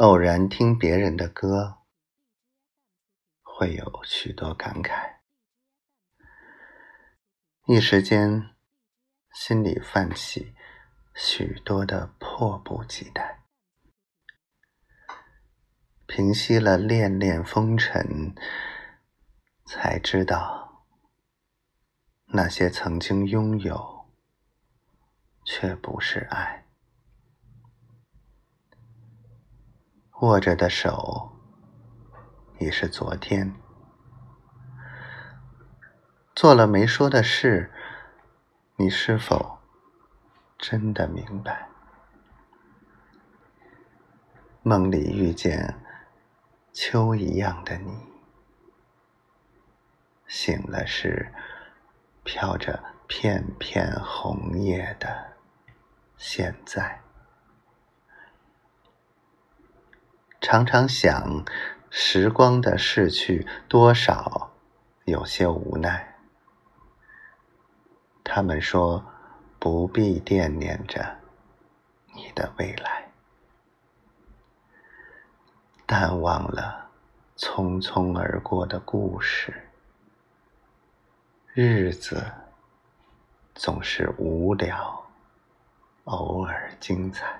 偶然听别人的歌，会有许多感慨，一时间心里泛起许多的迫不及待。平息了恋恋风尘，才知道那些曾经拥有，却不是爱。握着的手已是昨天，做了没说的事，你是否真的明白？梦里遇见秋一样的你，醒了时飘着片片红叶的现在。常常想，时光的逝去，多少有些无奈。他们说，不必惦念着你的未来，淡忘了匆匆而过的故事。日子总是无聊，偶尔精彩。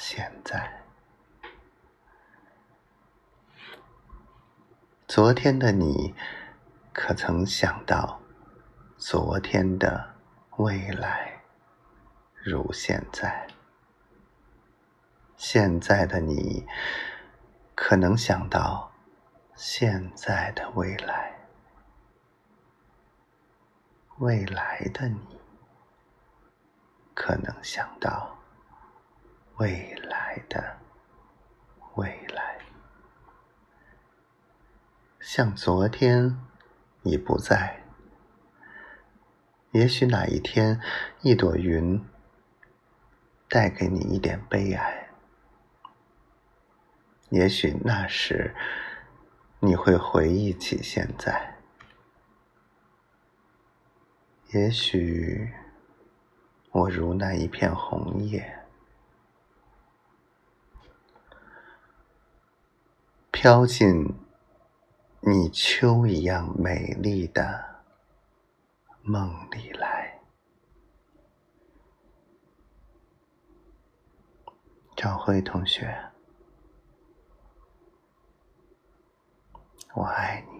现在，昨天的你，可曾想到，昨天的未来如现在？现在的你，可能想到现在的未来？未来的你，可能想到？未来的未来，像昨天已不在。也许哪一天，一朵云带给你一点悲哀。也许那时，你会回忆起现在。也许，我如那一片红叶。飘进你秋一样美丽的梦里来，赵辉同学，我爱你。